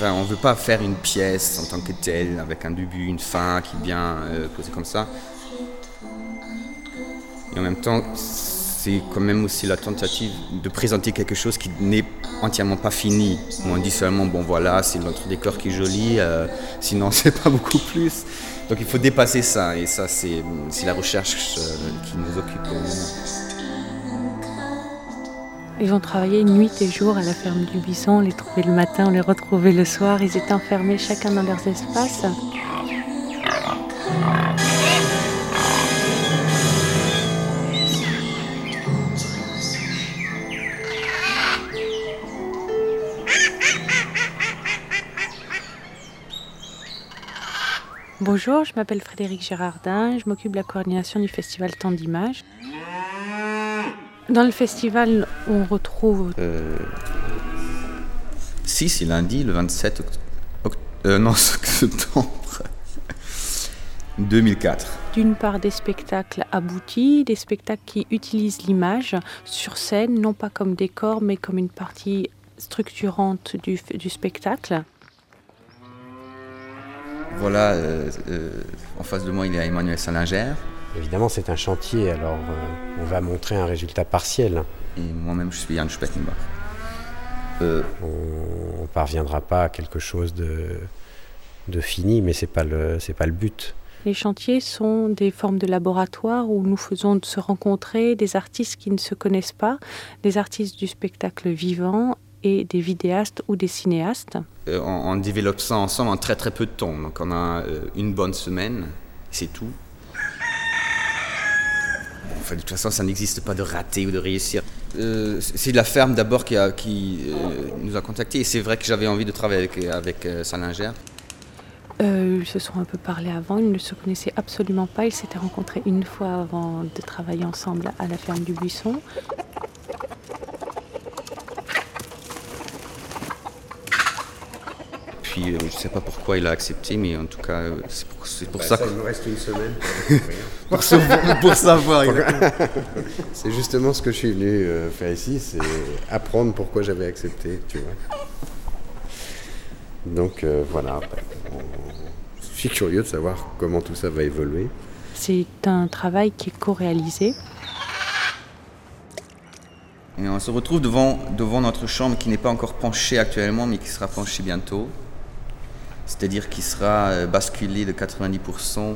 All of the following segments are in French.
On ne veut pas faire une pièce en tant que telle, avec un début, une fin qui est bien posée comme ça. Et en même temps, c'est quand même aussi la tentative de présenter quelque chose qui n'est entièrement pas fini. On dit seulement, bon voilà, c'est notre décor qui est joli, euh, sinon c'est pas beaucoup plus. Donc il faut dépasser ça, et ça c'est la recherche euh, qui nous occupe au moment. Ils ont travaillé nuit et jour à la ferme du Bison, les trouver le matin, les retrouver le soir. Ils étaient enfermés chacun dans leurs espaces. Bonjour, je m'appelle Frédéric Gérardin, je m'occupe de la coordination du festival Temps d'Images. Dans le festival, on retrouve. Euh, si, c'est lundi, le 27 euh, non, septembre 2004. D'une part des spectacles aboutis, des spectacles qui utilisent l'image sur scène, non pas comme décor, mais comme une partie structurante du, du spectacle. Voilà, euh, euh, en face de moi, il y a Emmanuel Salinger. Évidemment, c'est un chantier, alors euh, on va montrer un résultat partiel. Et moi-même, je suis Jan Speckenbach. on ne parviendra pas à quelque chose de, de fini, mais ce n'est pas, le, pas le but. Les chantiers sont des formes de laboratoire où nous faisons se rencontrer des artistes qui ne se connaissent pas, des artistes du spectacle vivant et des vidéastes ou des cinéastes. Euh, on, développe ça ensemble en très très peu de temps. Donc on a euh, une bonne semaine, c'est tout. Enfin, de toute façon, ça n'existe pas de rater ou de réussir. Euh, c'est la ferme d'abord qui, a, qui nous a contactés et c'est vrai que j'avais envie de travailler avec, avec Salinger. ils se sont un peu parlé avant, ils ne se connaissaient absolument pas, ils s'étaient rencontrés une fois avant de travailler ensemble à la ferme du Buisson. Je ne sais pas pourquoi il a accepté, mais en tout cas, c'est pour, bah, ça, ça Il nous reste une semaine. pour, pour, savoir. c'est justement ce que je suis venu euh, faire ici, c'est apprendre pourquoi j'avais accepté, tu vois. Donc euh, voilà, je suis curieux de savoir comment tout ça va évoluer. C'est un travail qui est co-réalisé. Et on se retrouve devant, devant notre chambre qui n'est pas encore penchée actuellement, mais qui sera penchée bientôt c'est-à-dire qu'il sera euh, basculé de 90%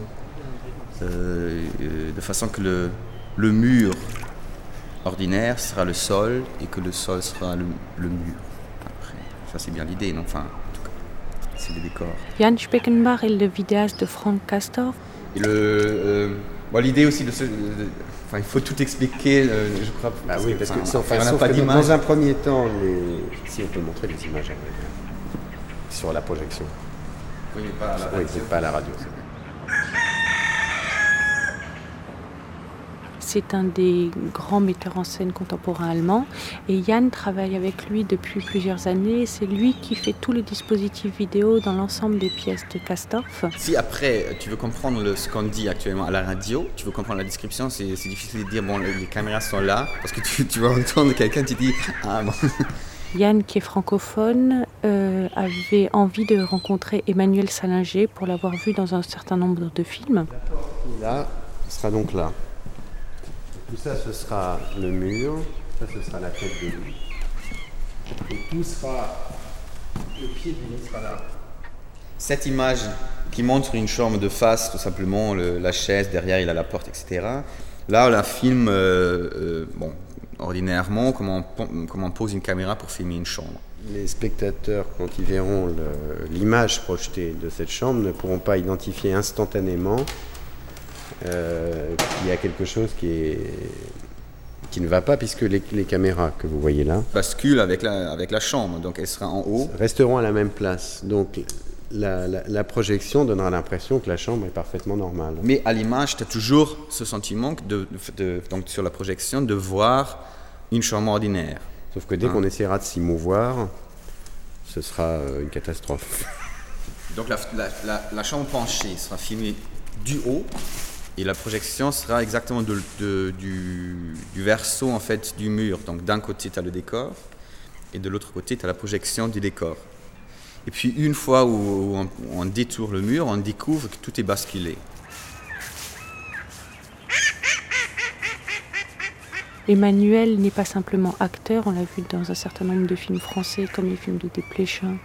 euh, euh, de façon que le, le, mur ordinaire sera le sol et que le sol sera le, mur. Après, ça c'est bien l'idée, non? Enfin, en tout cas, c'est le décor. Jan Speckenbach est le vidéaste de Frank Castor. l'idée aussi de ce, enfin, il faut tout expliquer, je crois. Ah oui, parce que, enfin, pas dans un premier temps, si on peut montrer les images sur la projection. Oui, pas à la radio. pas à la radio. C'est un des grands metteurs en scène contemporains allemands et Yann travaille avec lui depuis plusieurs années. C'est lui qui fait tout le dispositif vidéo dans l'ensemble des pièces de Castorf. Si après tu veux comprendre ce qu'on dit actuellement à la radio, tu veux comprendre la description, c'est difficile de dire bon les caméras sont là parce que tu, tu vas entendre quelqu'un qui dit ah bon. Yann, qui est francophone, euh, avait envie de rencontrer Emmanuel Salinger pour l'avoir vu dans un certain nombre de films. Là, ce sera donc là. Tout ça, ce sera le mur. Ça, ce sera la tête de lui. Et tout sera. Le pied de lui sera là. Cette image qui montre une chambre de face, tout simplement, la chaise, derrière il a la porte, etc. Là, on la filme, euh, euh, bon, ordinairement comment on, comment pose une caméra pour filmer une chambre. Les spectateurs, quand ils verront l'image projetée de cette chambre, ne pourront pas identifier instantanément euh, qu'il y a quelque chose qui, est, qui ne va pas, puisque les, caméras que vous voyez là basculent avec la, avec la chambre, donc elle sera en haut. Resteront à la même place. Donc la, projection donnera l'impression que la chambre est parfaitement normale. Mais à l'image, tu as toujours ce sentiment de, donc sur la projection de voir une chambre ordinaire. Sauf que dès hein. qu'on essaiera de s'y mouvoir, ce sera euh, une catastrophe. Donc la, chambre penchée sera filmée du haut et la projection sera exactement du, du, verso en fait du mur. Donc d'un côté tu as le décor et de l'autre côté tu as la projection du décor. Et puis une fois où on, on détourne le mur, on découvre que tout est basculé. Emmanuel n'est pas simplement acteur, on l'a vu dans un certain nombre de films français comme les films de Desplechin.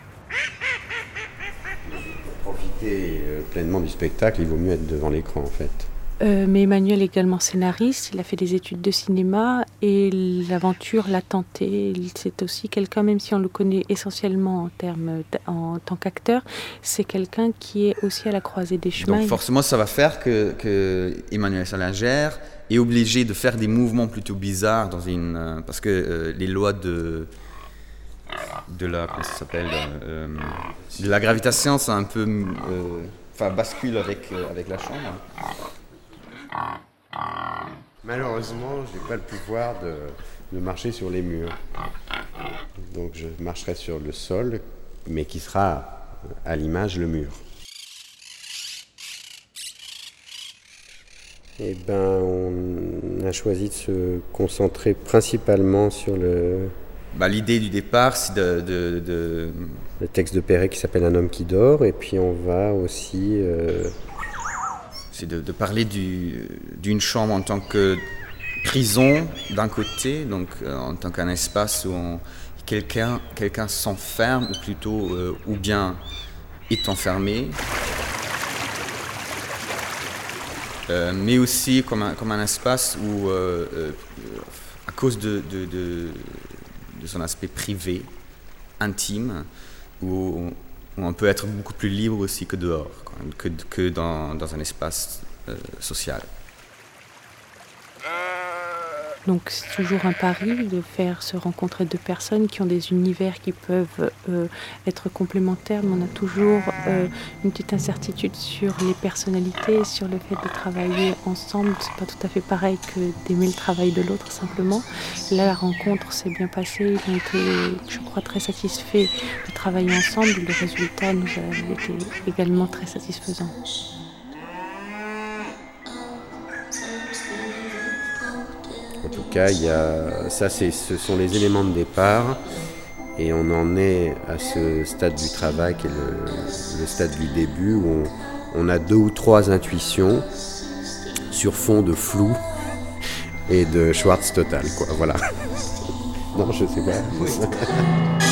Pour profiter euh, pleinement du spectacle, il vaut mieux être devant l'écran en fait. Euh, mais Emmanuel est également scénariste, il a fait des études de cinéma et l'aventure l'a tenté. C'est aussi quelqu'un, même si on le connaît essentiellement en, termes en tant qu'acteur, c'est quelqu'un qui est aussi à la croisée des chemins. Donc forcément, ça va faire que, que Emmanuel Salinger est obligé de faire des mouvements plutôt bizarres dans une, euh, parce que euh, les lois de de la comment ça s'appelle euh, de la gravitation sont un peu euh, enfin basculent avec avec la chambre. Malheureusement, je n'ai pas le pouvoir de, de marcher sur les murs. Donc je marcherai sur le sol, mais qui sera à l'image le mur. Eh ben, on a choisi de se concentrer principalement sur le, Bah, l'idée du départ, c'est de, de- de- le texte de Perret qui s'appelle Un homme qui dort, et puis on va aussi euh, c'est de, parler du- d'une chambre en tant que prison d'un côté, donc euh, en tant qu'un espace où on- quelqu'un s'enferme, ou plutôt, euh, ou bien est enfermé, Euh, mais aussi comme un, espace où, à cause de, de, son aspect privé, intime, où, où on peut être beaucoup plus libre aussi que dehors, que, que dans, dans un espace euh, social. Donc c'est toujours un pari de faire se rencontrer deux personnes qui ont des univers qui peuvent euh, être complémentaires, mais on a toujours euh, une petite incertitude sur les personnalités, sur le fait de travailler ensemble. C'est pas tout à fait pareil que d'aimer le travail de l'autre simplement. Là, la rencontre s'est bien passée. Ils ont été, je crois, très satisfaits de travailler ensemble. Le résultat nous a été également très satisfaisant. Cas, il y a, ça, c'est, ce sont les éléments de départ. Et on en est à ce stade du travail qui est le, le stade du début où on, on a deux ou trois intuitions sur fond de flou et de Schwartz total. Quoi. Voilà. non, je sais pas.